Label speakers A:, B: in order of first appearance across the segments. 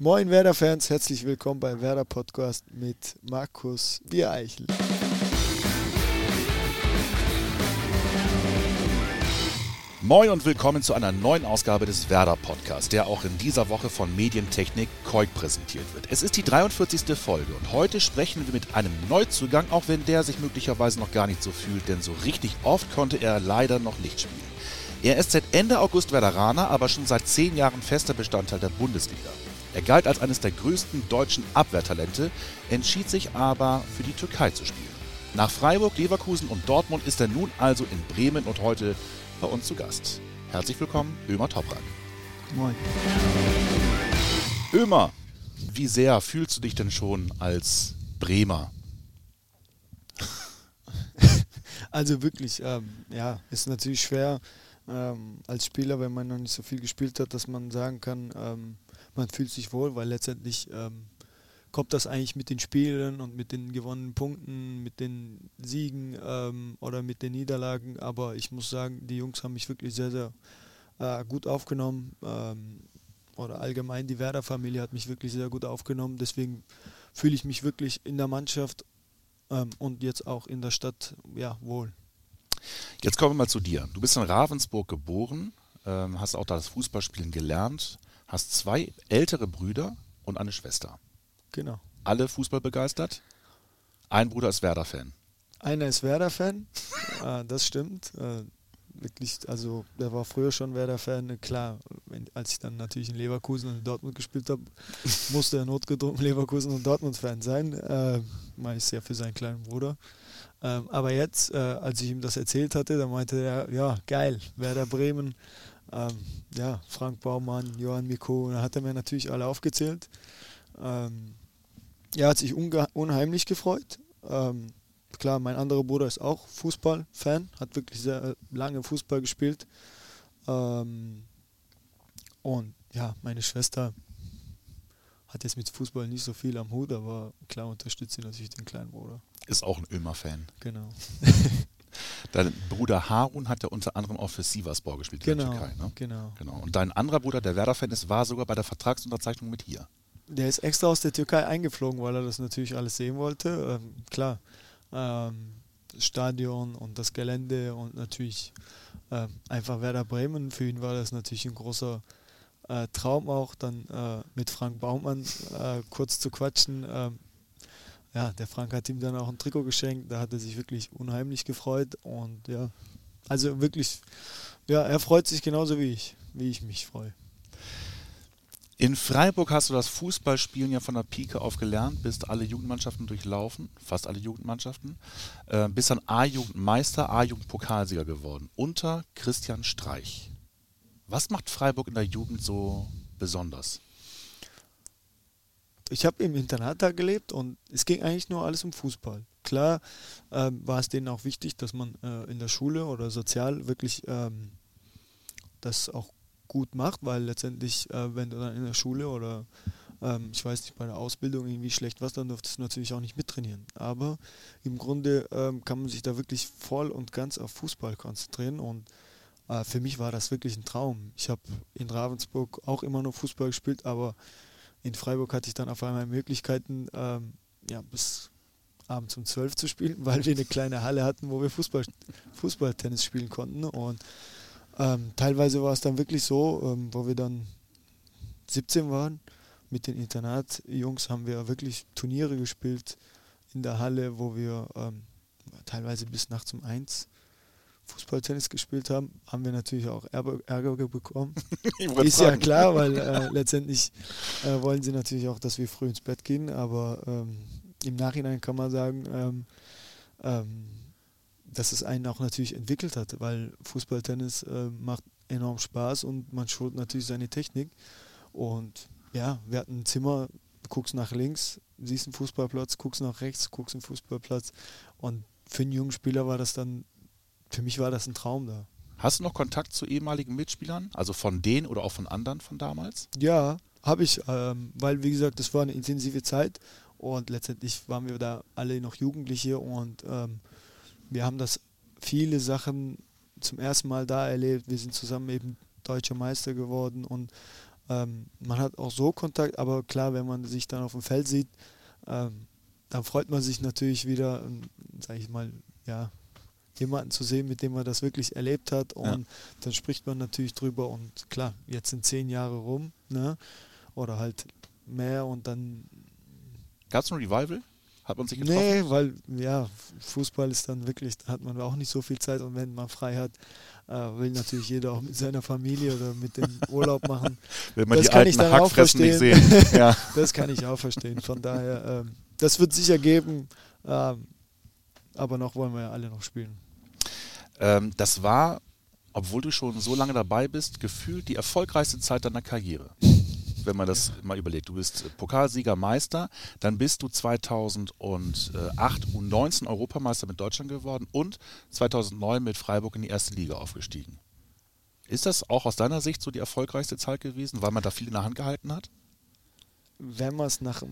A: Moin Werder-Fans, herzlich willkommen beim Werder-Podcast mit Markus Biereichel.
B: Moin und willkommen zu einer neuen Ausgabe des Werder Podcasts, der auch in dieser Woche von Medientechnik Koik präsentiert wird. Es ist die 43. Folge und heute sprechen wir mit einem Neuzugang, auch wenn der sich möglicherweise noch gar nicht so fühlt, denn so richtig oft konnte er leider noch nicht spielen. Er ist seit Ende August Werderaner, aber schon seit zehn Jahren fester Bestandteil der Bundesliga. Er galt als eines der größten deutschen Abwehrtalente, entschied sich aber für die Türkei zu spielen. Nach Freiburg, Leverkusen und Dortmund ist er nun also in Bremen und heute bei uns zu Gast. Herzlich willkommen, Ömer Toprak.
A: Moin.
B: Ömer, wie sehr fühlst du dich denn schon als Bremer?
A: Also wirklich, ähm, ja, ist natürlich schwer ähm, als Spieler, wenn man noch nicht so viel gespielt hat, dass man sagen kann, ähm, man fühlt sich wohl, weil letztendlich ähm, kommt das eigentlich mit den Spielen und mit den gewonnenen Punkten, mit den Siegen ähm, oder mit den Niederlagen. Aber ich muss sagen, die Jungs haben mich wirklich sehr, sehr äh, gut aufgenommen. Ähm, oder allgemein die Werder-Familie hat mich wirklich sehr gut aufgenommen. Deswegen fühle ich mich wirklich in der Mannschaft ähm, und jetzt auch in der Stadt ja, wohl.
B: Jetzt kommen wir mal zu dir. Du bist in Ravensburg geboren, ähm, hast auch da das Fußballspielen gelernt, hast zwei ältere Brüder und eine Schwester.
A: Genau.
B: Alle Fußball begeistert. Ein Bruder ist Werder-Fan.
A: Einer ist Werder-Fan, äh, das stimmt. Äh, wirklich, also der war früher schon Werder-Fan. Klar, wenn, als ich dann natürlich in Leverkusen und in Dortmund gespielt habe, musste er notgedrungen Leverkusen und Dortmund-Fan sein. Äh, meist ja für seinen kleinen Bruder. Ähm, aber jetzt, äh, als ich ihm das erzählt hatte, da meinte er, ja, geil, Werder Bremen, ähm, ja, Frank Baumann, Johann Miko, da hat er mir natürlich alle aufgezählt. Ähm, er hat sich unheimlich gefreut. Ähm, klar, mein anderer Bruder ist auch Fußballfan, hat wirklich sehr lange Fußball gespielt. Ähm, und ja, meine Schwester hat jetzt mit Fußball nicht so viel am Hut, aber klar unterstützt sie natürlich den kleinen Bruder.
B: Ist auch ein Ömer-Fan.
A: Genau.
B: Dein Bruder Harun hat ja unter anderem auch für Sivasspor gespielt
A: genau,
B: in der Türkei.
A: Ne? Genau.
B: genau. Und dein anderer Bruder, der Werder-Fan ist, war sogar bei der Vertragsunterzeichnung mit hier.
A: Der ist extra aus der Türkei eingeflogen, weil er das natürlich alles sehen wollte. Ähm, klar, ähm, das Stadion und das Gelände und natürlich ähm, einfach Werder Bremen. Für ihn war das natürlich ein großer äh, Traum auch, dann äh, mit Frank Baumann äh, kurz zu quatschen. Ja, der Frank hat ihm dann auch ein Trikot geschenkt, da hat er sich wirklich unheimlich gefreut und ja, also wirklich, ja, er freut sich genauso wie ich, wie ich mich freue.
B: In Freiburg hast du das Fußballspielen ja von der Pike auf gelernt, bist alle Jugendmannschaften durchlaufen, fast alle Jugendmannschaften, äh, bist dann A-Jugendmeister, A-Jugendpokalsieger geworden, unter Christian Streich. Was macht Freiburg in der Jugend so besonders?
A: Ich habe im Internat da gelebt und es ging eigentlich nur alles um Fußball. Klar ähm, war es denen auch wichtig, dass man äh, in der Schule oder sozial wirklich ähm, das auch gut macht, weil letztendlich, äh, wenn du dann in der Schule oder ähm, ich weiß nicht, bei der Ausbildung irgendwie schlecht warst, dann durftest du natürlich auch nicht mittrainieren. Aber im Grunde ähm, kann man sich da wirklich voll und ganz auf Fußball konzentrieren und äh, für mich war das wirklich ein Traum. Ich habe in Ravensburg auch immer nur Fußball gespielt, aber in Freiburg hatte ich dann auf einmal Möglichkeiten, ähm, ja, bis abends um 12 zu spielen, weil wir eine kleine Halle hatten, wo wir Fußball, Fußballtennis spielen konnten. Und ähm, teilweise war es dann wirklich so, ähm, wo wir dann 17 waren, mit den Internatjungs haben wir wirklich Turniere gespielt in der Halle, wo wir ähm, teilweise bis nachts um eins Fußballtennis gespielt haben, haben wir natürlich auch Ärger bekommen. Ist ja klar, weil äh, letztendlich äh, wollen sie natürlich auch, dass wir früh ins Bett gehen, aber ähm, im Nachhinein kann man sagen, ähm, ähm, dass es einen auch natürlich entwickelt hat, weil Fußballtennis äh, macht enorm Spaß und man schult natürlich seine Technik. Und ja, wir hatten ein Zimmer, guckst nach links, siehst einen Fußballplatz, guckst nach rechts, guckst einen Fußballplatz. Und für einen jungen Spieler war das dann für mich war das ein Traum da.
B: Hast du noch Kontakt zu ehemaligen Mitspielern? Also von denen oder auch von anderen von damals?
A: Ja, habe ich, ähm, weil wie gesagt, das war eine intensive Zeit und letztendlich waren wir da alle noch Jugendliche und ähm, wir haben das viele Sachen zum ersten Mal da erlebt. Wir sind zusammen eben deutscher Meister geworden und Ähm, man hat auch so Kontakt, aber klar, wenn man sich dann auf dem Feld sieht, ähm, dann freut man sich natürlich wieder, sage ich mal, ja, jemanden zu sehen, mit dem man das wirklich erlebt hat. Und ja. dann spricht man natürlich drüber. Und klar, jetzt sind zehn Jahre rum, ne? Oder halt mehr und dann.
B: Gab es ein Revival? Hat man sich
A: getroffen? Nee, weil ja, Fußball ist dann wirklich, da hat man auch nicht so viel Zeit und wenn man frei hat, äh, will natürlich jeder auch mit seiner Familie oder mit dem Urlaub machen.
B: Will man das die kann alten ich dann auch verstehen. sehen.
A: ja. Das kann ich auch verstehen. Von daher, ähm, das wird sicher geben, ähm, aber noch wollen wir ja alle noch spielen.
B: Ähm, das war, obwohl du schon so lange dabei bist, gefühlt die erfolgreichste Zeit deiner Karriere wenn man das mal überlegt. Du bist Pokalsieger, Meister, dann bist du 2008 U19 Europameister mit Deutschland geworden und 2009 mit Freiburg in die erste Liga aufgestiegen. Ist das auch aus deiner Sicht so die erfolgreichste Zeit gewesen, weil man da viel in der Hand gehalten hat?
A: Wenn man es nach,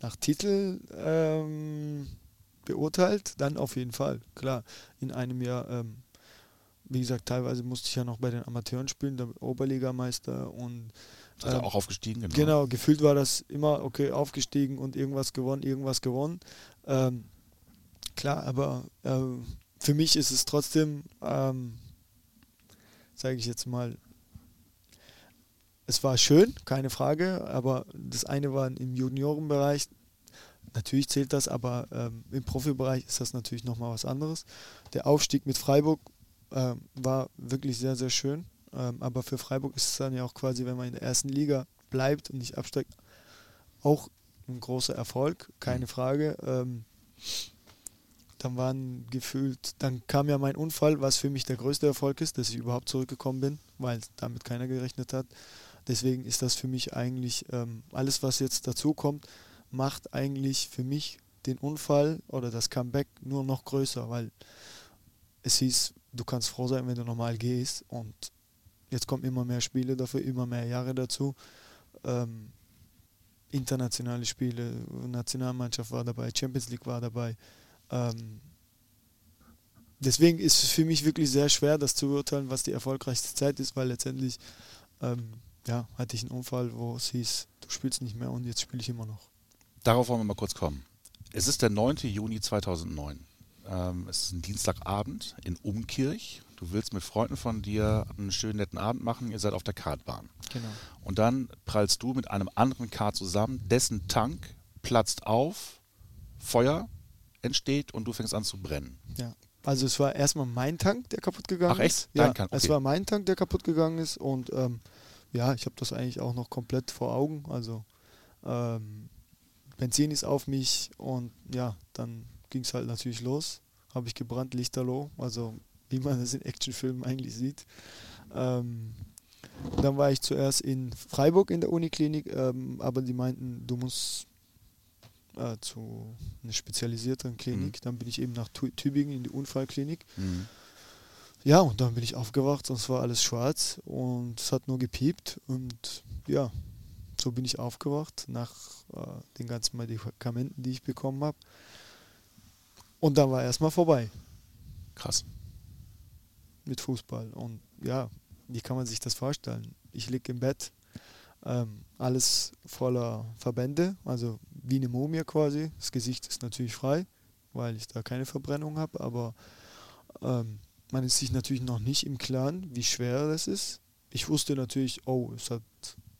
A: nach Titel ähm, beurteilt, dann auf jeden Fall. Klar, in einem Jahr, ähm, wie gesagt, teilweise musste ich ja noch bei den Amateuren spielen, der Oberligameister und
B: also ähm, auch aufgestiegen,
A: genau. Genau, gefühlt war das immer, okay, aufgestiegen und irgendwas gewonnen, irgendwas gewonnen. Ähm, klar, aber äh, für mich ist es trotzdem, ähm, sage ich jetzt mal, es war schön, keine Frage, aber das eine war im Juniorenbereich, natürlich zählt das, aber ähm, im Profibereich ist das natürlich nochmal was anderes. Der Aufstieg mit Freiburg äh, war wirklich sehr, sehr schön. Ähm, aber für Freiburg ist es dann ja auch quasi, wenn man in der ersten Liga bleibt und nicht absteigt, auch ein großer Erfolg, keine mhm. Frage. Ähm, dann waren gefühlt, dann kam ja mein Unfall, was für mich der größte Erfolg ist, dass ich überhaupt zurückgekommen bin, weil damit keiner gerechnet hat. Deswegen ist das für mich eigentlich ähm, alles, was jetzt dazu kommt, macht eigentlich für mich den Unfall oder das Comeback nur noch größer, weil es hieß, du kannst froh sein, wenn du normal gehst und Jetzt kommen immer mehr Spiele dafür, immer mehr Jahre dazu. Ähm, internationale Spiele, Nationalmannschaft war dabei, Champions League war dabei. Ähm, deswegen ist es für mich wirklich sehr schwer, das zu beurteilen, was die erfolgreichste Zeit ist, weil letztendlich ähm, ja, hatte ich einen Unfall, wo es hieß, du spielst nicht mehr und jetzt spiele ich immer noch.
B: Darauf wollen wir mal kurz kommen. Es ist der 9. Juni 2009. Ähm, es ist ein Dienstagabend in Umkirch. Du willst mit Freunden von dir einen schönen netten Abend machen, ihr seid auf der Kartbahn.
A: Genau.
B: Und dann prallst du mit einem anderen Kart zusammen, dessen Tank platzt auf, Feuer entsteht und du fängst an zu brennen.
A: Ja. Also es war erstmal mein Tank, der kaputt gegangen
B: Ach, echt?
A: ist. Ja, okay. es war mein Tank, der kaputt gegangen ist und ähm, ja, ich habe das eigentlich auch noch komplett vor Augen. Also ähm, Benzin ist auf mich und ja, dann ging es halt natürlich los. Habe ich gebrannt, Lichterloh. Also wie man das in Actionfilmen eigentlich sieht. Ähm, dann war ich zuerst in Freiburg in der Uniklinik, ähm, aber die meinten, du musst äh, zu einer spezialisierten Klinik. Mhm. Dann bin ich eben nach Tübingen in die Unfallklinik. Mhm. Ja, und dann bin ich aufgewacht, sonst war alles schwarz und es hat nur gepiept. Und ja, so bin ich aufgewacht nach äh, den ganzen Medikamenten, die ich bekommen habe. Und dann war erstmal vorbei.
B: Krass
A: mit Fußball. Und ja, wie kann man sich das vorstellen? Ich liege im Bett, ähm, alles voller Verbände, also wie eine Mumie quasi. Das Gesicht ist natürlich frei, weil ich da keine Verbrennung habe, aber ähm, man ist sich natürlich noch nicht im Klaren, wie schwer das ist. Ich wusste natürlich, oh, es hat,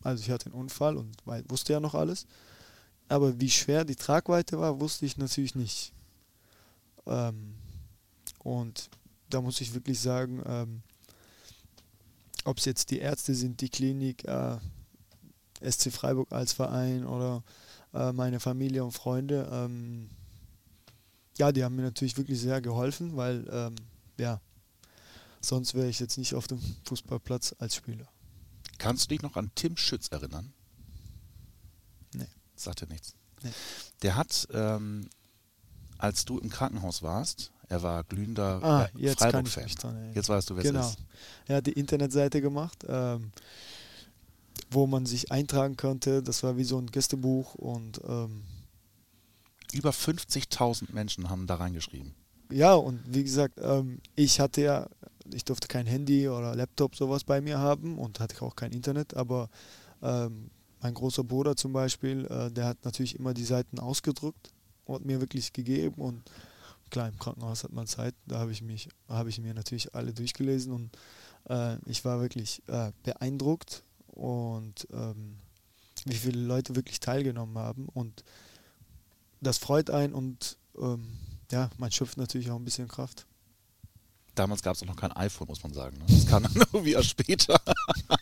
A: also ich hatte einen Unfall und wusste ja noch alles. Aber wie schwer die Tragweite war, wusste ich natürlich nicht. Ähm, und da muss ich wirklich sagen, ähm, ob es jetzt die Ärzte sind, die Klinik, äh, SC Freiburg als Verein oder äh, meine Familie und Freunde, ähm, ja, die haben mir natürlich wirklich sehr geholfen, weil ähm, ja, sonst wäre ich jetzt nicht auf dem Fußballplatz als Spieler.
B: Kannst du dich noch an Tim Schütz erinnern?
A: Nee.
B: Sagt er nichts.
A: Nee.
B: Der hat, ähm, als du im Krankenhaus warst, er war glühender
A: ah, jetzt Freiburg-Fan.
B: Jetzt weißt du, wer
A: genau.
B: es ist.
A: Er hat die Internetseite gemacht, ähm, wo man sich eintragen konnte. Das war wie so ein Gästebuch und ähm,
B: über 50.000 Menschen haben da reingeschrieben.
A: Ja, und wie gesagt, ähm, ich hatte ja, ich durfte kein Handy oder Laptop sowas bei mir haben und hatte auch kein Internet, aber ähm, mein großer Bruder zum Beispiel, äh, der hat natürlich immer die Seiten ausgedruckt und mir wirklich gegeben und klar, im Krankenhaus hat man Zeit, da habe ich mich, habe ich mir natürlich alle durchgelesen und äh, ich war wirklich äh, beeindruckt und ähm, wie viele Leute wirklich teilgenommen haben und das freut einen und ähm, ja, man schöpft natürlich auch ein bisschen Kraft.
B: Damals gab es auch noch kein iPhone, muss man sagen. Ne? Das kam dann irgendwie erst später.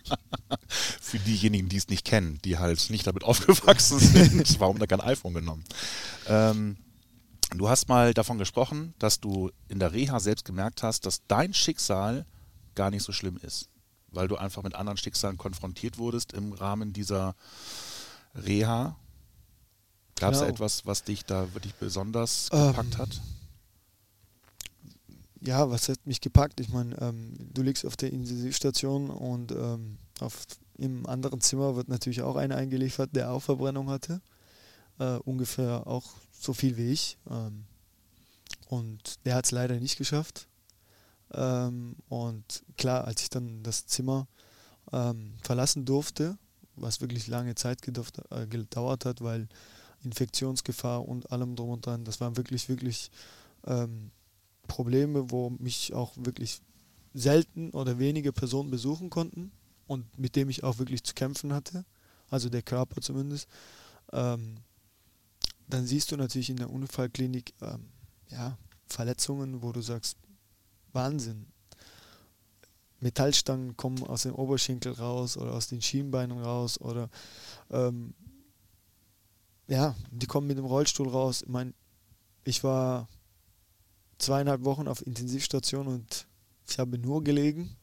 B: Für diejenigen, die es nicht kennen, die halt nicht damit aufgewachsen sind, warum da kein iPhone genommen? Ähm, du hast mal davon gesprochen, dass du in der Reha selbst gemerkt hast, dass dein Schicksal gar nicht so schlimm ist, weil du einfach mit anderen Schicksalen konfrontiert wurdest im Rahmen dieser Reha. Gab es genau. etwas, was dich da wirklich besonders gepackt ähm, hat?
A: Ja, was hat mich gepackt? Ich meine, ähm, du liegst auf der Intensivstation und ähm, auf, im anderen Zimmer wird natürlich auch einer eingeliefert, der auch Verbrennung hatte. Äh, ungefähr auch so viel wie ich. Ähm, und der hat es leider nicht geschafft. Ähm, und klar, als ich dann das Zimmer ähm, verlassen durfte, was wirklich lange Zeit äh, gedauert hat, weil Infektionsgefahr und allem drum und dran, das waren wirklich, wirklich ähm, Probleme, wo mich auch wirklich selten oder wenige Personen besuchen konnten und mit dem ich auch wirklich zu kämpfen hatte, also der Körper zumindest. Ähm, dann siehst du natürlich in der Unfallklinik ähm, ja, Verletzungen, wo du sagst, Wahnsinn. Metallstangen kommen aus dem Oberschenkel raus oder aus den Schienbeinen raus oder ähm, ja, die kommen mit dem Rollstuhl raus. Ich meine, ich war zweieinhalb Wochen auf Intensivstation und ich habe nur gelegen,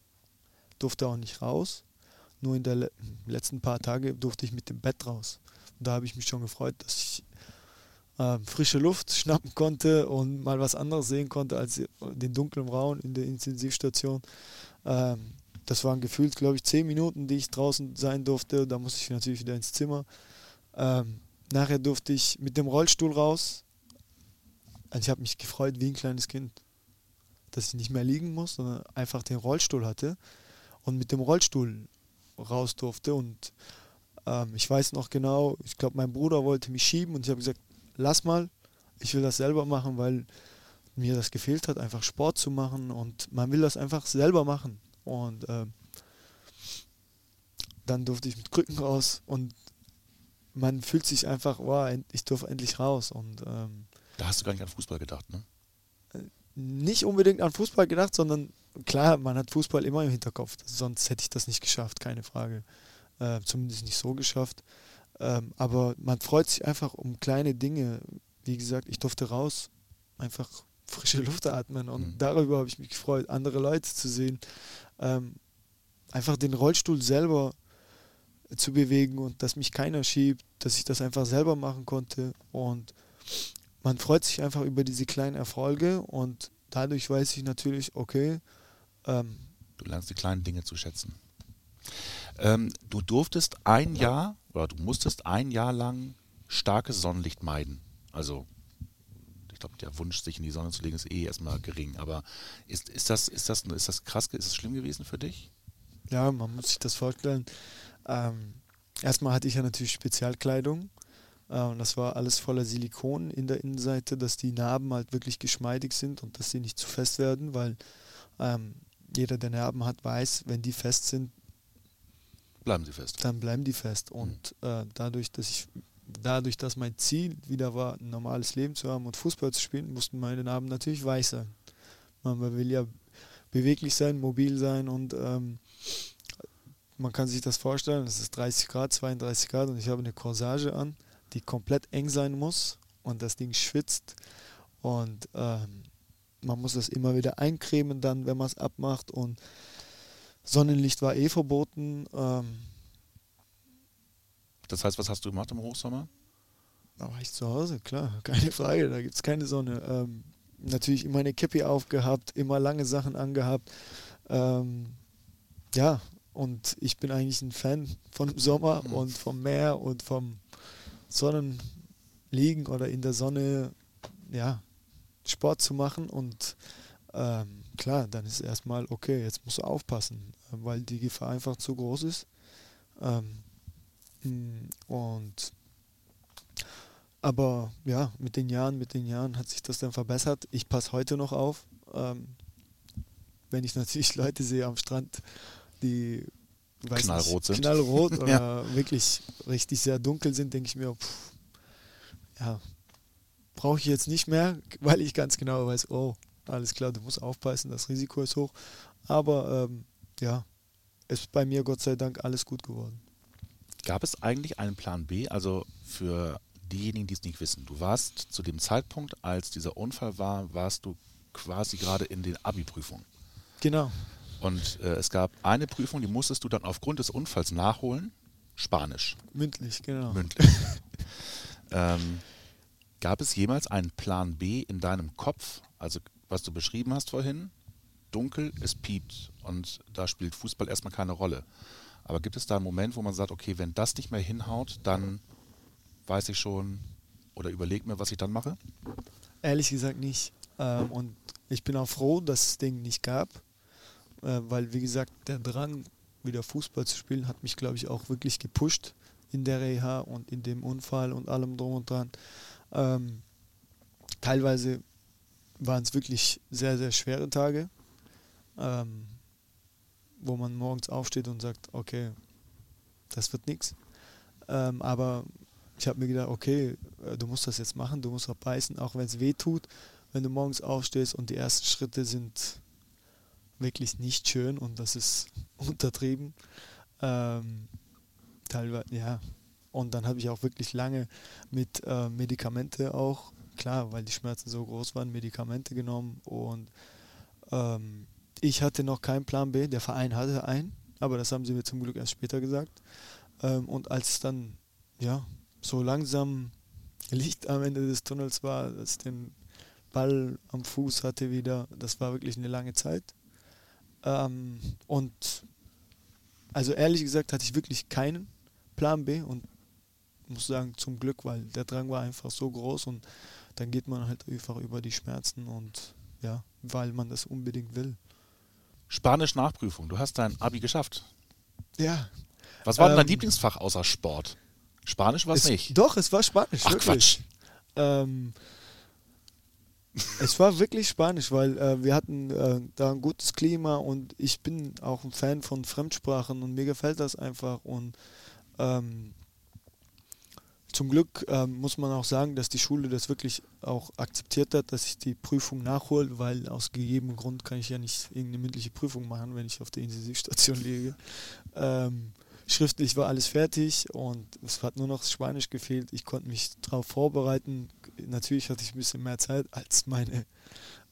A: durfte auch nicht raus. Nur in den letzten paar Tagen durfte ich mit dem Bett raus. Und da habe ich mich schon gefreut, dass ich äh, frische Luft schnappen konnte und mal was anderes sehen konnte als den dunklen Raum in der Intensivstation. Ähm, das waren gefühlt, glaube ich, zehn Minuten, die ich draußen sein durfte. Da musste ich natürlich wieder ins Zimmer. Ähm, nachher durfte ich mit dem Rollstuhl raus. Also ich habe mich gefreut wie ein kleines Kind, dass ich nicht mehr liegen muss, sondern einfach den Rollstuhl hatte und mit dem Rollstuhl raus durfte. Und ähm, ich weiß noch genau, ich glaube, mein Bruder wollte mich schieben und ich habe gesagt, lass mal, ich will das selber machen, weil mir das gefehlt hat, einfach Sport zu machen und man will das einfach selber machen. Und äh, dann durfte ich mit Krücken raus und man fühlt sich einfach, wow, ich durfte endlich raus. Und ähm,
B: da hast du gar nicht an Fußball gedacht, ne?
A: Äh, nicht unbedingt an Fußball gedacht, sondern klar, man hat Fußball immer im Hinterkopf. Sonst hätte ich das nicht geschafft, keine Frage. Äh, zumindest nicht so geschafft. Ähm, aber man freut sich einfach um kleine Dinge. Wie gesagt, ich durfte raus, einfach frische Luft atmen und mhm. darüber habe ich mich gefreut, andere Leute zu sehen. Ähm, einfach den Rollstuhl selber zu bewegen und dass mich keiner schiebt, dass ich das einfach selber machen konnte und man freut sich einfach über diese kleinen Erfolge und dadurch weiß ich natürlich, okay. Ähm,
B: du lernst die kleinen Dinge zu schätzen. Ähm, du durftest ein Jahr oder du musstest ein Jahr lang starkes Sonnenlicht meiden. Also ich glaube, der Wunsch, sich in die Sonne zu legen, ist eh erstmal gering. Aber ist, ist, das, ist, das, ist das krass, ist das schlimm gewesen für dich?
A: Ja, man muss sich das vorstellen. Ähm, erstmal hatte ich ja natürlich Spezialkleidung. Äh, und das war alles voller Silikon in der Innenseite, dass die Narben halt wirklich geschmeidig sind und dass sie nicht zu fest werden, weil ähm, jeder, der Narben hat, weiß, wenn die fest sind,
B: bleiben sie fest.
A: Dann bleiben die fest. Mhm. Und äh, dadurch, dass ich dadurch, dass mein Ziel wieder war, ein normales Leben zu haben und Fußball zu spielen, mussten meine Narben natürlich weich sein. Man will ja beweglich sein, mobil sein und ähm, man kann sich das vorstellen, es ist 30 Grad, 32 Grad und ich habe eine Corsage an, die komplett eng sein muss und das Ding schwitzt und ähm, man muss das immer wieder eincremen dann, wenn man es abmacht und Sonnenlicht war eh verboten. Ähm,
B: das heißt, was hast du gemacht im Hochsommer?
A: Da war ich zu Hause, klar, keine Frage, da gibt es keine Sonne. Ähm, natürlich immer eine Kippi aufgehabt, immer lange Sachen angehabt. Ähm, ja, und ich bin eigentlich ein Fan von dem Sommer mhm. und vom Meer und vom Sonnenliegen oder in der Sonne. Ja, Sport zu machen und ähm, klar, dann ist erstmal, okay, jetzt musst du aufpassen, weil die Gefahr einfach zu groß ist. Ähm, mm, und aber ja, mit den Jahren, mit den Jahren hat sich das dann verbessert. Ich passe heute noch auf. Ähm, wenn ich natürlich Leute sehe am Strand, die
B: knallrot nicht, sind.
A: Knallrot oder ja. wirklich richtig sehr dunkel sind, denke ich mir, pff, ja, brauche ich jetzt nicht mehr, weil ich ganz genau weiß, oh, alles klar, du musst aufpassen, das Risiko ist hoch. Aber ähm, ja, ist bei mir Gott sei Dank alles gut geworden.
B: Gab es eigentlich einen Plan B? Also für diejenigen, die es nicht wissen, du warst zu dem Zeitpunkt, als dieser Unfall war, warst du quasi gerade in den Abi-Prüfungen.
A: Genau.
B: Und äh, es gab eine Prüfung, die musstest du dann aufgrund des Unfalls nachholen. Spanisch.
A: Mündlich, genau.
B: Mündlich. ähm, gab es jemals einen Plan B in deinem Kopf? Also, was du beschrieben hast vorhin, dunkel, es piept und da spielt Fußball erstmal keine Rolle. Aber gibt es da einen Moment, wo man sagt, okay, wenn das nicht mehr hinhaut, dann weiß ich schon oder überlege mir, was ich dann mache?
A: Ehrlich gesagt nicht. Ähm, und ich bin auch froh, dass es den nicht gab, äh, weil, wie gesagt, der Drang, wieder Fußball zu spielen, hat mich, glaube ich, auch wirklich gepusht in der Reha und in dem Unfall und allem drum und dran. Ähm, teilweise waren es wirklich sehr, sehr schwere Tage, ähm, wo man morgens aufsteht und sagt, okay, das wird nichts. Ähm, aber ich habe mir gedacht, okay, äh, du musst das jetzt machen, du musst auch beißen, auch wenn es weh tut, wenn du morgens aufstehst und die ersten Schritte sind wirklich nicht schön und das ist untertrieben. Ähm, teilweise, ja. Und dann habe ich auch wirklich lange mit äh, Medikamente auch, klar, weil die Schmerzen so groß waren, Medikamente genommen und ähm, ich hatte noch keinen Plan B, der Verein hatte einen, aber das haben sie mir zum Glück erst später gesagt. Ähm, und als dann, ja, so langsam Licht am Ende des Tunnels war, als ich den Ball am Fuß hatte wieder, das war wirklich eine lange Zeit. Ähm, und also ehrlich gesagt hatte ich wirklich keinen Plan B und muss sagen, zum Glück, weil der Drang war einfach so groß und dann geht man halt einfach über die Schmerzen und ja, weil man das unbedingt will.
B: Spanisch Nachprüfung, du hast dein Abi geschafft.
A: Ja.
B: Was war ähm, dein Lieblingsfach außer Sport? Spanisch war es nicht.
A: Doch, es war Spanisch.
B: Ach wirklich. Quatsch.
A: Ähm, es war wirklich Spanisch, weil äh, wir hatten äh, da ein gutes Klima und ich bin auch ein Fan von Fremdsprachen und mir gefällt das einfach und ähm, zum Glück ähm, muss man auch sagen, dass die Schule das wirklich auch akzeptiert hat, dass ich die Prüfung nachhole, weil aus gegebenem Grund kann ich ja nicht irgendeine mündliche Prüfung machen, wenn ich auf der Intensivstation liege. Ähm, schriftlich war alles fertig und es hat nur noch Spanisch gefehlt. Ich konnte mich darauf vorbereiten. Natürlich hatte ich ein bisschen mehr Zeit als meine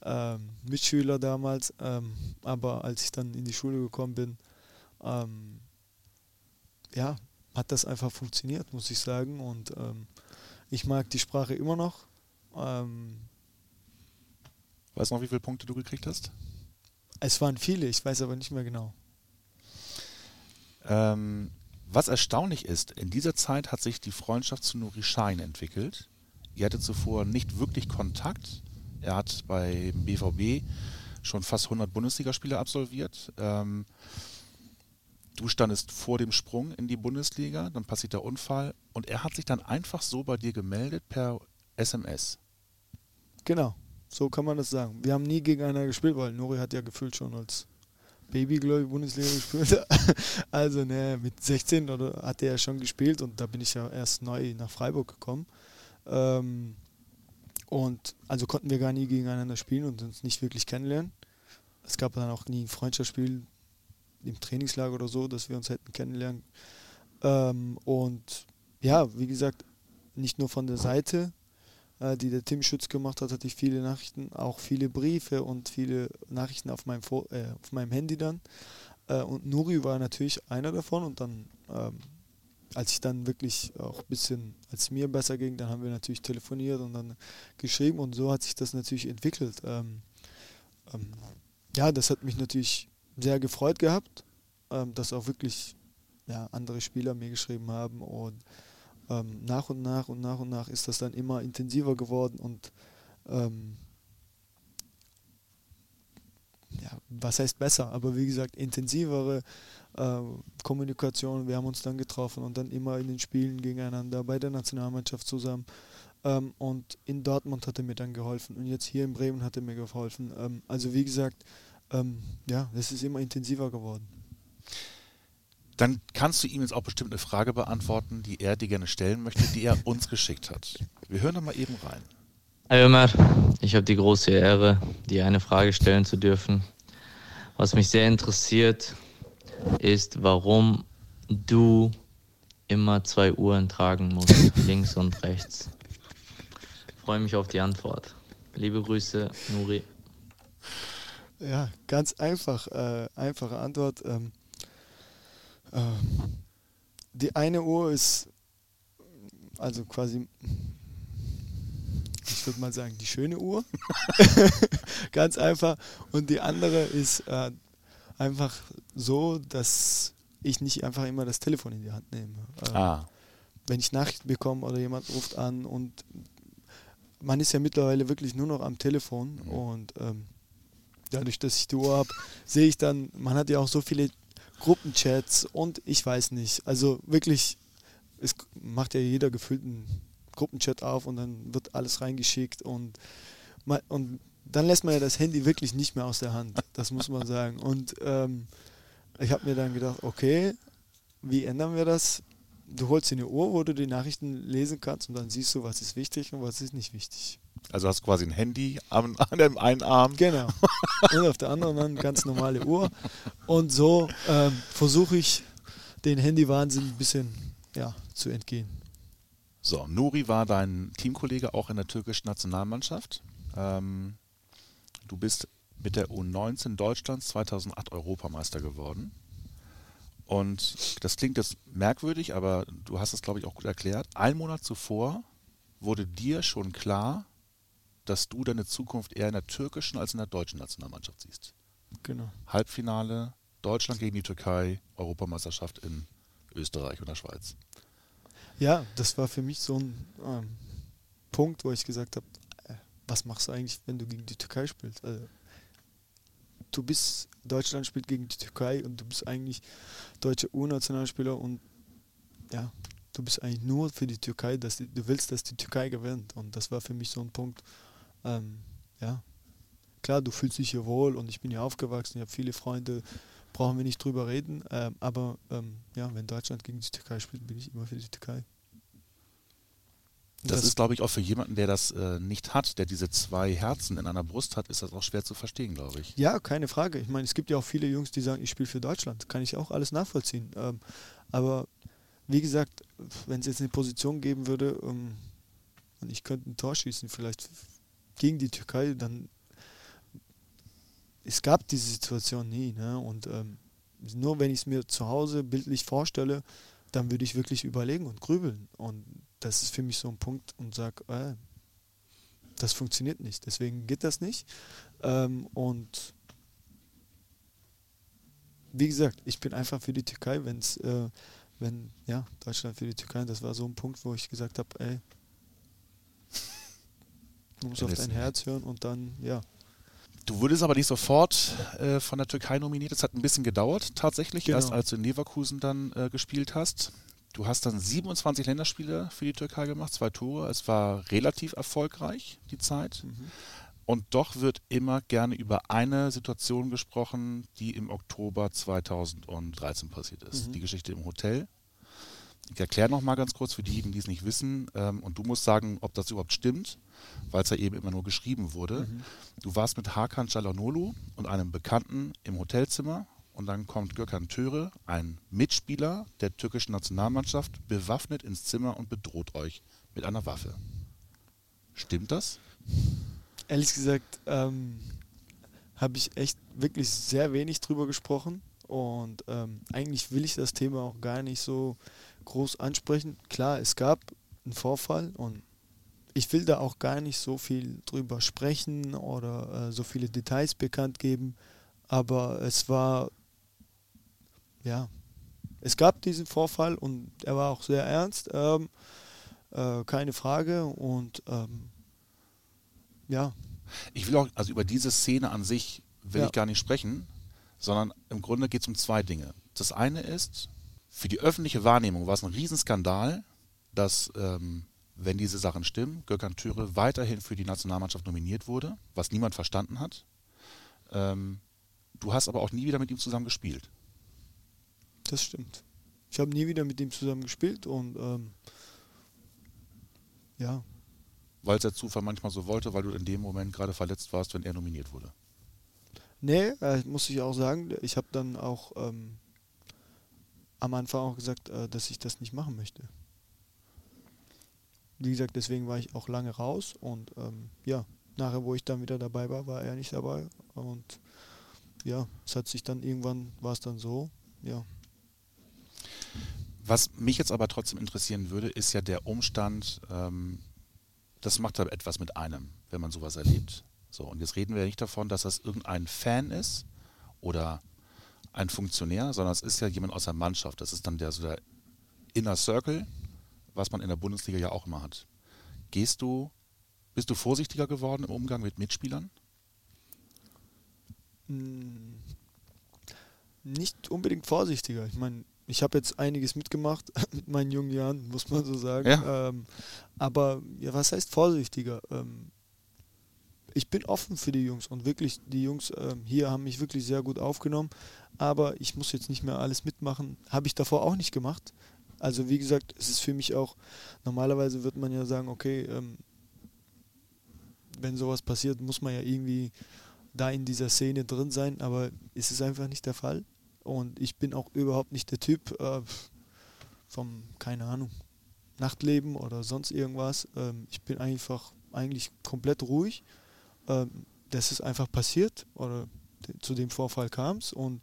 A: ähm, Mitschüler damals, ähm, aber als ich dann in die Schule gekommen bin, ähm, ja, hat das einfach funktioniert, muss ich sagen. Und ähm, ich mag die Sprache immer noch. Ähm,
B: weißt du noch, wie viele Punkte du gekriegt hast?
A: Es waren viele, ich weiß aber nicht mehr genau.
B: Ähm, was erstaunlich ist, in dieser Zeit hat sich die Freundschaft zu Nuri Schein entwickelt. Ihr hattet zuvor nicht wirklich Kontakt. Er hat beim BVB schon fast 100 Bundesligaspiele absolviert. Ähm, du standest vor dem Sprung in die Bundesliga, dann passiert der Unfall und er hat sich dann einfach so bei dir gemeldet per SMS.
A: Genau, so kann man das sagen. Wir haben nie gegeneinander gespielt, weil Nuri hat ja gefühlt schon als Baby, glaube ich, Bundesliga gespielt. also ne, mit 16 oder hat er ja schon gespielt und da bin ich ja erst neu nach Freiburg gekommen. Ähm, und also konnten wir gar nie gegeneinander spielen und uns nicht wirklich kennenlernen. Es gab dann auch nie ein Freundschaftsspiel im Trainingslager oder so, dass wir uns hätten kennenlernen. Ähm, und ja, wie gesagt, nicht nur von der Seite, die der Tim Schütz gemacht hat, hatte ich viele Nachrichten, auch viele Briefe und viele Nachrichten auf meinem, äh, auf meinem Handy dann. Äh, und Nuri war natürlich einer davon und dann, ähm, als ich dann wirklich auch ein bisschen, als mir besser ging, dann haben wir natürlich telefoniert und dann geschrieben und so hat sich das natürlich entwickelt. Ähm, ähm, ja, das hat mich natürlich sehr gefreut gehabt, ähm, dass auch wirklich ja, andere Spieler mir geschrieben haben und ähm, nach und nach und nach und nach ist das dann immer intensiver geworden und ähm, ja, was heißt besser, aber wie gesagt, intensivere äh, Kommunikation. Wir haben uns dann getroffen und dann immer in den Spielen gegeneinander, bei der Nationalmannschaft zusammen. Ähm, und in Dortmund hat er mir dann geholfen und jetzt hier in Bremen hat er mir geholfen. Ähm, also wie gesagt, ähm, ja, das ist immer intensiver geworden.
B: Dann kannst du ihm jetzt auch bestimmt eine Frage beantworten, die er dir gerne stellen möchte, die er uns geschickt hat. Wir hören da mal eben rein.
C: Hi Ömer, ich habe die große Ehre, dir eine Frage stellen zu dürfen. Was mich sehr interessiert, ist, warum du immer zwei Uhren tragen musst, links und rechts. Freue mich auf die Antwort. Liebe Grüße, Nuri.
A: Ja, ganz einfach, äh, einfache Antwort. Ähm, äh, die eine Uhr ist also quasi, ich würde mal sagen, die schöne Uhr. ganz einfach. Und die andere ist äh, einfach so, dass ich nicht einfach immer das Telefon in die Hand nehme. Äh, ah. Wenn ich Nachrichten bekomme oder jemand ruft an und man ist ja mittlerweile wirklich nur noch am Telefon mhm. und ähm, dadurch, dass ich die Uhr habe, sehe ich dann, man hat ja auch so viele Gruppenchats und ich weiß nicht. Also wirklich, es macht ja jeder gefühlt einen Gruppenchat auf und dann wird alles reingeschickt und, und dann lässt man ja das Handy wirklich nicht mehr aus der Hand. Das muss man sagen. Und ähm, ich habe mir dann gedacht, okay, wie ändern wir das? Du holst dir eine Uhr, wo du die Nachrichten lesen kannst und dann siehst du, was ist wichtig und was ist nicht wichtig.
B: Also hast du quasi ein Handy an, an dem einen Arm.
A: Genau. Und auf der anderen eine ganz normale Uhr. Und so ähm, versuche ich den Handywahnsinn ein bisschen ja, zu entgehen.
B: So, Nuri war dein Teamkollege auch in der türkischen Nationalmannschaft. Ähm, du bist mit der U19 Deutschlands 2008 Europameister geworden. Und das klingt jetzt merkwürdig, aber du hast es, glaube ich, auch gut erklärt. Ein Monat zuvor wurde dir schon klar, dass du deine Zukunft eher in der türkischen als in der deutschen Nationalmannschaft siehst.
A: Genau.
B: Halbfinale, Deutschland gegen die Türkei, Europameisterschaft in Österreich und der Schweiz.
A: Ja, das war für mich so ein ähm, Punkt, wo ich gesagt habe, äh, was machst du eigentlich, wenn du gegen die Türkei spielst? Also, du bist, Deutschland spielt gegen die Türkei und du bist eigentlich deutscher U-Nationalspieler und ja, du bist eigentlich nur für die Türkei, dass die, du willst, dass die Türkei gewinnt. Und das war für mich so ein Punkt, ähm, ja, klar, du fühlst dich hier wohl und ich bin hier aufgewachsen, ich habe viele Freunde, brauchen wir nicht drüber reden, ähm, aber ähm, ja, wenn Deutschland gegen die Türkei spielt, bin ich immer für die Türkei.
B: Das, das, ist, glaube ich, auch für jemanden, der das äh, nicht hat, der diese zwei Herzen in einer Brust hat, ist das auch schwer zu verstehen, glaube ich.
A: Ja, keine Frage. Ich meine, es gibt ja auch viele Jungs, die sagen, ich spiele für Deutschland. Kann ich auch alles nachvollziehen. Ähm, aber wie gesagt, wenn es jetzt eine Position geben würde ähm, und ich könnte ein Tor schießen, vielleicht gegen die Türkei, dann es gab diese Situation nie. Ne? Und ähm, nur wenn ich es mir zu Hause bildlich vorstelle, dann würde ich wirklich überlegen und grübeln. Und das ist für mich so ein Punkt und sage, äh, das funktioniert nicht. Deswegen geht das nicht. Ähm, und wie gesagt, ich bin einfach für die Türkei, wenn es, äh, wenn, ja, Deutschland für die Türkei, das war so ein Punkt, wo ich gesagt habe, ey, du musst auf dein Herz hören und dann, ja.
B: Du wurdest aber nicht sofort äh, von der Türkei nominiert. Es hat ein bisschen gedauert, tatsächlich, genau. erst als du in Leverkusen dann äh, gespielt hast. Du hast dann 27 Länderspiele für die Türkei gemacht, zwei Tore. Es war relativ erfolgreich, die Zeit. Mhm. Und doch wird immer gerne über eine Situation gesprochen, die im Oktober 2013 passiert ist. Mhm. Die Geschichte im Hotel. Ich erkläre nochmal ganz kurz für diejenigen, die es nicht wissen. Ähm, und du musst sagen, ob das überhaupt stimmt, weil es ja eben immer nur geschrieben wurde. Mhm. Du warst mit Hakan Çalhanoğlu und einem Bekannten im Hotelzimmer und dann kommt Gökhan Töre, ein Mitspieler der türkischen Nationalmannschaft, bewaffnet ins Zimmer und bedroht euch mit einer Waffe. Stimmt das?
A: Ehrlich gesagt ähm, habe ich echt wirklich sehr wenig drüber gesprochen und ähm, eigentlich will ich das Thema auch gar nicht so groß ansprechen. Klar, es gab einen Vorfall und ich will da auch gar nicht so viel drüber sprechen oder äh, so viele Details bekannt geben, aber es war ja, es gab diesen Vorfall und er war auch sehr ernst, ähm, äh, keine Frage. Und ähm, ja.
B: Ich will auch, also über diese Szene an sich will
A: Ja.
B: ich gar nicht sprechen, sondern im Grunde geht es um zwei Dinge. Das eine ist, für die öffentliche Wahrnehmung war es ein Riesenskandal, dass, ähm, wenn diese Sachen stimmen, Gökhan Türe weiterhin für die Nationalmannschaft nominiert wurde, was niemand verstanden hat. Ähm, du hast aber auch nie wieder mit ihm zusammen gespielt.
A: Das stimmt. Ich habe nie wieder mit ihm zusammen gespielt und ähm, ja,
B: Weil es der Zufall manchmal so wollte, weil du in dem Moment gerade verletzt warst, wenn er nominiert wurde.
A: Nee, äh, muss ich auch sagen, ich habe dann auch ähm, am Anfang auch gesagt, äh, dass ich das nicht machen möchte. Wie gesagt, deswegen war ich auch lange raus und ähm, ja, nachher, wo ich dann wieder dabei war, war er nicht dabei und ja, es hat sich dann irgendwann, war es dann so, ja.
B: Was mich jetzt aber trotzdem interessieren würde, ist ja der Umstand, ähm, das macht halt etwas mit einem, wenn man sowas erlebt. So, und jetzt reden wir ja nicht davon, dass das irgendein Fan ist oder ein Funktionär, sondern es ist ja jemand aus der Mannschaft. Das ist dann der, so der Inner Circle, was man in der Bundesliga ja auch immer hat. Gehst du, bist du vorsichtiger geworden im Umgang mit Mitspielern?
A: Mm, Nicht unbedingt vorsichtiger. Ich meine, ich habe jetzt einiges mitgemacht mit meinen jungen Jahren, muss man so sagen.
B: Ja.
A: Ähm, aber ja, was heißt vorsichtiger? Ähm, ich bin offen für die Jungs und wirklich, die Jungs ähm, hier haben mich wirklich sehr gut aufgenommen. Aber ich muss jetzt nicht mehr alles mitmachen. Habe ich davor auch nicht gemacht. Also wie gesagt, es ist für mich auch, normalerweise wird man ja sagen, okay, ähm, wenn sowas passiert, muss man ja irgendwie da in dieser Szene drin sein, aber es ist einfach nicht der Fall. Und ich bin auch überhaupt nicht der Typ äh, vom, keine Ahnung, Nachtleben oder sonst irgendwas. Ähm, ich bin einfach eigentlich komplett ruhig. Ähm, das ist einfach passiert oder de- zu dem Vorfall kam es. Und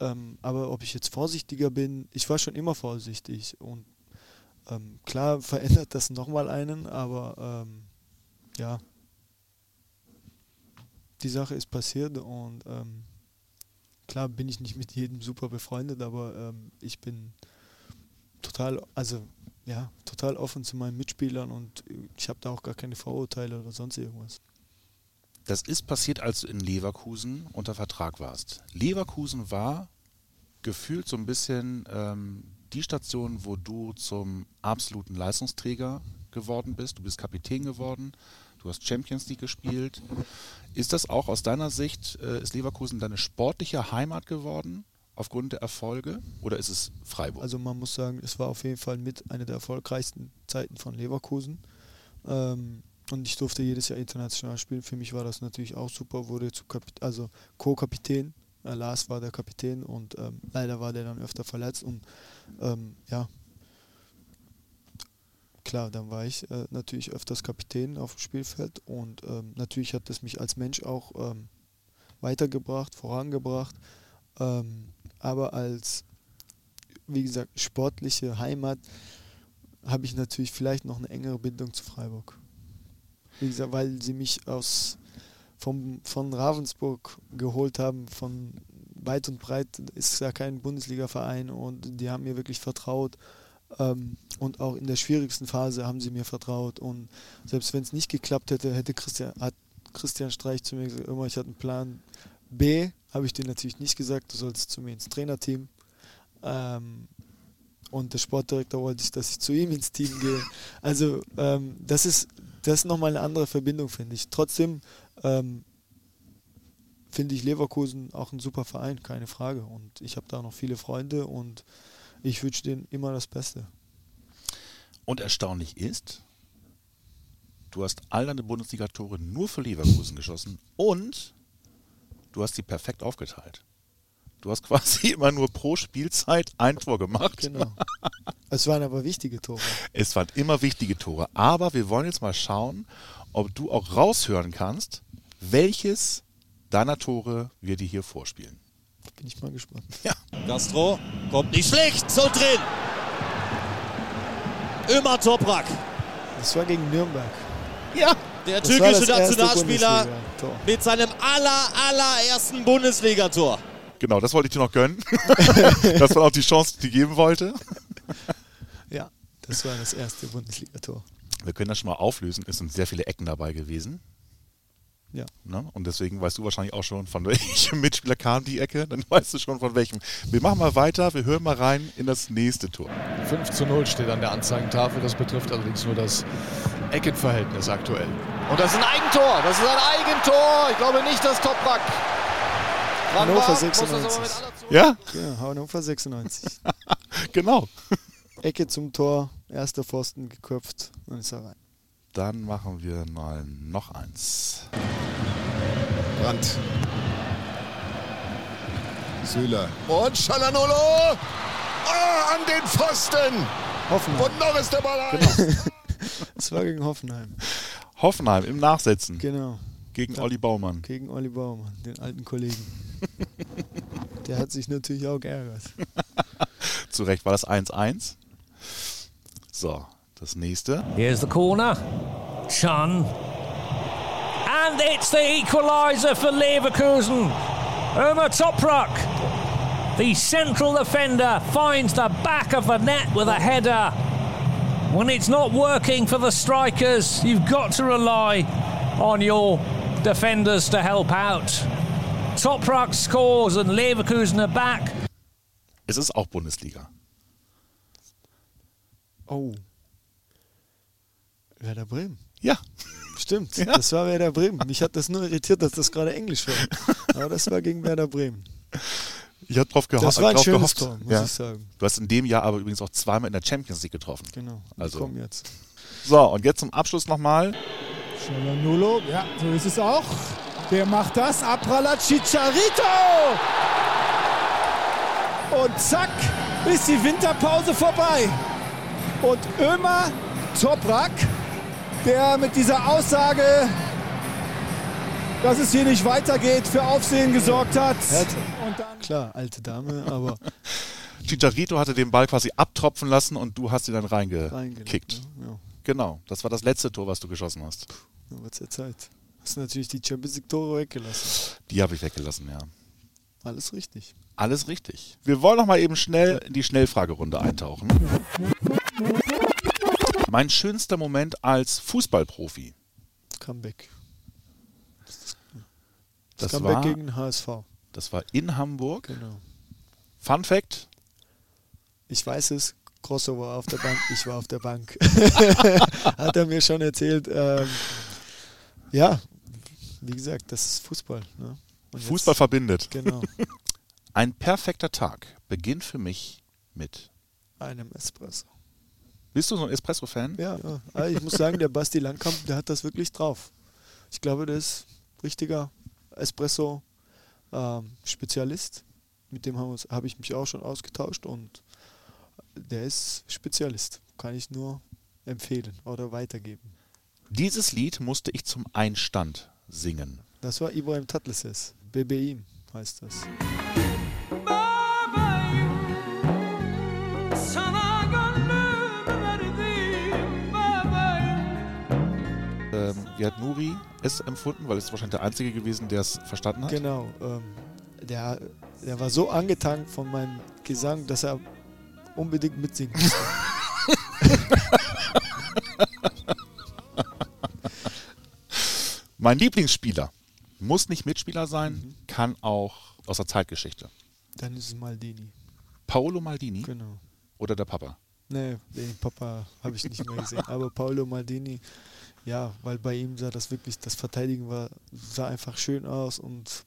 A: ähm, aber ob ich jetzt vorsichtiger bin, ich war schon immer vorsichtig und ähm, klar verändert das nochmal einen, aber ähm, ja, die Sache ist passiert und ähm, klar bin ich nicht mit jedem super befreundet, aber ähm, ich bin total, also ja, total offen zu meinen Mitspielern und ich habe da auch gar keine Vorurteile oder sonst irgendwas.
B: Das ist passiert, als du in Leverkusen unter Vertrag warst. Leverkusen war gefühlt so ein bisschen ähm, die Station, wo du zum absoluten Leistungsträger geworden bist. Du bist Kapitän geworden, du hast Champions League gespielt. Ist das auch aus deiner Sicht, äh, ist Leverkusen deine sportliche Heimat geworden aufgrund der Erfolge oder ist es Freiburg?
A: Also man muss sagen, es war auf jeden Fall mit einer der erfolgreichsten Zeiten von Leverkusen. Ähm, und ich durfte jedes Jahr international spielen. Für mich war das natürlich auch super. Wurde zu Kapit also Co-Kapitän. Äh, Lars war der Kapitän und ähm, leider war der dann öfter verletzt. Und ähm, ja, klar, dann war ich äh, natürlich öfters Kapitän auf dem Spielfeld. Und ähm, natürlich hat es mich als Mensch auch ähm, weitergebracht, vorangebracht. Ähm, aber als, wie gesagt, sportliche Heimat habe ich natürlich vielleicht noch eine engere Bindung zu Freiburg. Wie gesagt, weil sie mich aus vom, von Ravensburg geholt haben, von weit und breit ist ja kein Bundesliga-Verein und die haben mir wirklich vertraut. Ähm, und auch in der schwierigsten Phase haben sie mir vertraut. Und selbst wenn es nicht geklappt hätte, hätte Christian, hat Christian Streich zu mir gesagt, immer ich hatte einen Plan B, habe ich dir natürlich nicht gesagt, du sollst zu mir ins Trainerteam. Ähm, und der Sportdirektor wollte ich, dass ich zu ihm ins Team gehe. Also ähm, das ist das ist nochmal eine andere Verbindung, finde ich. Trotzdem ähm, finde ich Leverkusen auch ein super Verein, keine Frage. Und ich habe da noch viele Freunde und ich wünsche denen immer das Beste.
B: Und erstaunlich ist, du hast all deine Bundesliga-Tore nur für Leverkusen geschossen und du hast sie perfekt aufgeteilt. Du hast quasi immer nur pro Spielzeit ein Tor gemacht.
A: Genau. es waren aber wichtige Tore.
B: Es waren immer wichtige Tore. Aber wir wollen jetzt mal schauen, ob du auch raushören kannst, welches deiner Tore wir dir hier vorspielen.
A: Bin ich mal gespannt.
D: Castro kommt nicht schlecht, so drin. Ömer Toprak,
A: Das war gegen Nürnberg.
B: Ja,
D: der
A: Das
D: türkische Nationalspieler mit seinem aller, allerersten Bundesligator.
B: genau, das wollte ich dir noch gönnen. das war auch die Chance, die ich dir geben wollte.
A: Ja, das war das erste Bundesligator.
B: Wir können das schon mal auflösen. Es sind sehr viele Ecken dabei gewesen.
A: Ja.
B: Ne? Und deswegen weißt du wahrscheinlich auch schon, von welchem Mitspieler kam die Ecke. Dann weißt du schon von welchem. Wir machen mal weiter, wir hören mal rein in das nächste Tor.
E: 5 zu 0 steht an der Anzeigentafel. Das betrifft allerdings nur das Eckenverhältnis aktuell. Und das ist ein Eigentor. Das ist ein Eigentor. Ich glaube nicht, dass Toprak
A: Hannover
E: war. Muss das aber
A: 96.
E: mit aller Zug-
B: Ja,
A: Ja, Hannover 96.
B: genau.
A: Ecke zum Tor, erster Pfosten geköpft und ist er rein.
B: Dann machen wir mal noch eins.
F: Brandt. Süle. Und Schalanolo. Ah, an den Pfosten.
A: Hoffenheim.
F: Und noch ist der Ball ein.
A: Das war gegen Hoffenheim.
B: Hoffenheim im Nachsetzen
A: Genau.
B: gegen Olli Baumann.
A: Gegen Olli Baumann, den alten Kollegen. Der hat sich natürlich auch geärgert.
B: Zu Recht war das 1-1. So, das nächste.
G: Here's the corner. Chun. And it's the equaliser for Leverkusen. Ömer Toprak. The central defender finds the back of the net with a header. When it's not working for the strikers, you've got to rely on your defenders to help out. Toprak scores and Leverkusen are back.
B: Es ist auch Bundesliga.
A: Oh. Werder Bremen.
B: Ja,
A: Stimmt,
B: Ja.
A: das war Werder Bremen. Mich hat das nur irritiert, dass das gerade Englisch war. Aber das war gegen Werder Bremen.
B: ich habe drauf, geho
A: Das war ein
B: drauf
A: schönes
B: gehofft.
A: Tor, muss
B: ja.
A: ich sagen.
B: Du hast in dem Jahr aber übrigens auch zweimal in der Champions League getroffen.
A: Genau.
B: Also-.
A: Komm jetzt.
B: So, und jetzt zum Abschluss nochmal.
H: Nulo, ja, so ist es auch. Der macht das. Apralat Chicharito. Und zack, ist die Winterpause vorbei. Und Ömer Toprak, der mit dieser Aussage, dass es hier nicht weitergeht, für Aufsehen gesorgt hat.
A: Härte.
H: Und dann
A: Klar, alte Dame, aber
B: Chicharito hatte den Ball quasi abtropfen lassen und du hast ihn dann reingekickt.
A: Ne? Ja,
B: Genau, das war das letzte Tor, was du geschossen hast.
A: ja wird's ja Zeit. Hast natürlich die Champions League Tore weggelassen.
B: Die habe ich weggelassen, ja.
A: Alles richtig.
B: Alles richtig. Wir wollen noch mal eben schnell in die Schnellfragerunde eintauchen. Mein schönster Moment als Fußballprofi.
A: Comeback. Das,
B: Das
A: Comeback
B: war,
A: gegen den HSV.
B: das war in Hamburg.
A: Genau.
B: Fun Fact:
A: Ich weiß es, Crossover auf der Bank, ich war auf der Bank. Hat er mir schon erzählt. Ähm, ja, wie gesagt, das ist Fußball. Ne? Und jetzt-
B: Fußball verbindet.
A: Genau,
B: Ein perfekter Tag beginnt für mich mit.
A: einem Espresso.
B: Bist du so ein Espresso-Fan?
A: Ja, ja. Aber ich muss sagen, der Basti Langkamp, der hat das wirklich drauf. Ich glaube, der ist richtiger Espresso-Spezialist. Mit dem habe hab ich mich auch schon ausgetauscht und der ist Spezialist. Kann ich nur empfehlen oder weitergeben.
B: Dieses Lied musste ich zum Einstand singen.
A: Das war Ibrahim Tatleses. BBIM heißt das.
B: Wie hat Nuri es empfunden? Weil es ist wahrscheinlich der Einzige gewesen, der es verstanden hat.
A: Genau. Ähm, der, der war so angetankt von meinem Gesang, dass er unbedingt mitsingen musste.
B: Mein Lieblingsspieler muss nicht Mitspieler sein,
A: Mhm.
B: kann auch aus der Zeitgeschichte.
A: Dann ist es Maldini.
B: Paolo Maldini
A: Genau.
B: oder der Papa?
A: Nee, den Papa habe ich nicht mehr gesehen. Aber Paolo Maldini, ja, weil bei ihm sah das wirklich, das Verteidigen war, sah einfach schön aus und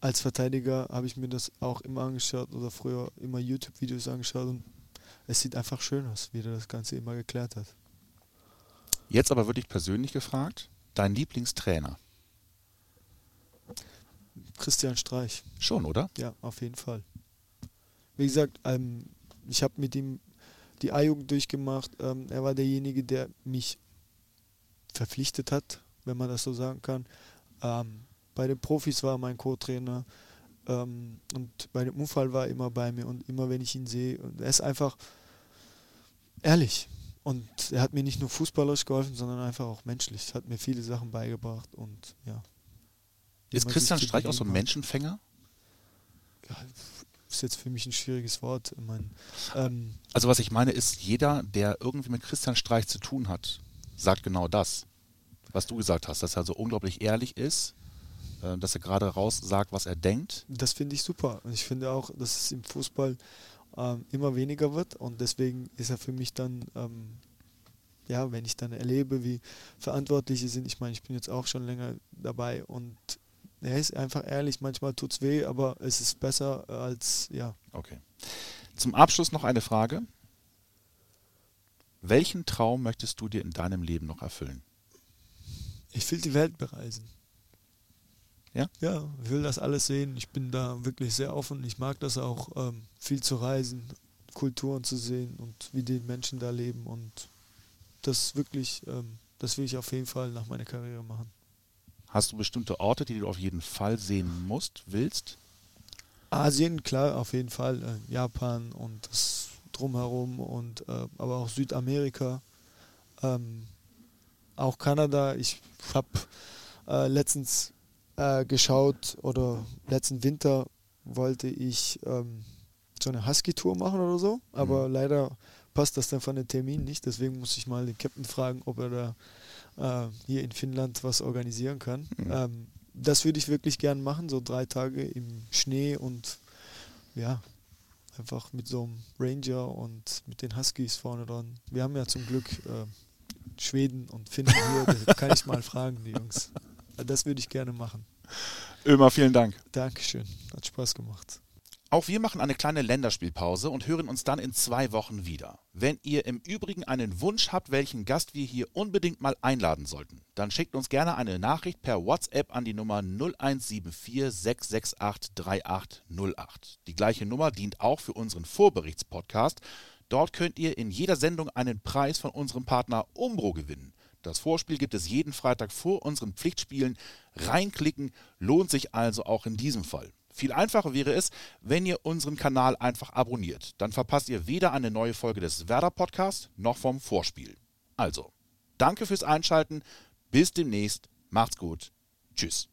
A: als Verteidiger habe ich mir das auch immer angeschaut oder früher immer YouTube-Videos angeschaut und es sieht einfach schön aus, wie er das Ganze immer geklärt hat.
B: Jetzt aber wirklich persönlich gefragt, dein Lieblingstrainer?
A: Christian Streich.
B: Schon, oder?
A: Ja, auf jeden Fall. Wie gesagt, ähm, ich habe mit ihm die A-Jugend durchgemacht. Ähm, er war derjenige, der mich verpflichtet hat, wenn man das so sagen kann. Ähm, bei den Profis war er mein Co-Trainer ähm, und bei dem Unfall war er immer bei mir und immer wenn ich ihn sehe, er ist einfach ehrlich. Und er hat mir nicht nur fußballerisch geholfen, sondern einfach auch menschlich. Hat mir viele Sachen beigebracht und ja.
B: Ist Christian Streich auch so ein Menschenfänger?
A: ja, ist jetzt für mich ein schwieriges Wort. Ich mein, ähm,
B: Also was ich meine ist, jeder, der irgendwie mit Christian Streich zu tun hat, sagt genau das. was du gesagt hast, dass er so unglaublich ehrlich ist, äh, dass er gerade raus sagt, was er denkt.
A: Das finde ich super. Und ich finde auch, dass es im Fußball ähm, immer weniger wird und deswegen ist er für mich dann, ähm, ja, wenn ich dann erlebe, wie Verantwortliche sind, ich meine, ich bin jetzt auch schon länger dabei und er ist einfach ehrlich, manchmal tut es weh, aber es ist besser als, ja.
B: Okay. Zum Abschluss noch eine Frage. Welchen Traum möchtest du dir in deinem Leben noch erfüllen?
A: Ich will die Welt bereisen.
B: Ja?
A: Ja, ich will das alles sehen. Ich bin da wirklich sehr offen. Ich mag das auch, ähm, viel zu reisen, Kulturen zu sehen und wie die Menschen da leben. Und das wirklich, ähm, das will ich auf jeden Fall nach meiner Karriere machen.
B: Hast du bestimmte Orte, die du auf jeden Fall sehen musst, willst?
A: Asien, klar, auf jeden Fall. Äh, Japan und das drumherum und äh, aber auch Südamerika. Ähm, auch Kanada. Ich habe äh, letztens äh, geschaut oder letzten Winter wollte ich ähm, so eine Husky-Tour machen oder so, aber
B: Mhm.
A: leider passt das dann von den Terminen nicht. Deswegen muss ich mal den Captain fragen, ob er da äh, hier in Finnland was organisieren kann.
B: Mhm.
A: Ähm, das würde ich wirklich gern machen, so drei Tage im Schnee und ja, einfach mit so einem Ranger und mit den Huskies vorne dran. Wir haben ja zum Glück äh, Schweden und Finnen hier, da kann ich mal fragen, die Jungs. Das würde ich gerne machen.
B: Ömer, vielen Dank.
A: Dankeschön, hat Spaß gemacht.
B: Auch wir machen eine kleine Länderspielpause und hören uns dann in zwei Wochen wieder. Wenn ihr im Übrigen einen Wunsch habt, welchen Gast wir hier unbedingt mal einladen sollten, dann schickt uns gerne eine Nachricht per WhatsApp an die Nummer 0174 668 3808. Die gleiche Nummer dient auch für unseren Vorberichtspodcast. Dort könnt ihr in jeder Sendung einen Preis von unserem Partner Umbro gewinnen. Das Vorspiel gibt es jeden Freitag vor unseren Pflichtspielen. Reinklicken lohnt sich also auch in diesem Fall. Viel einfacher wäre es, wenn ihr unseren Kanal einfach abonniert. Dann verpasst ihr weder eine neue Folge des Werder Podcasts noch vom Vorspiel. Also, danke fürs Einschalten. Bis demnächst. Macht's gut. Tschüss.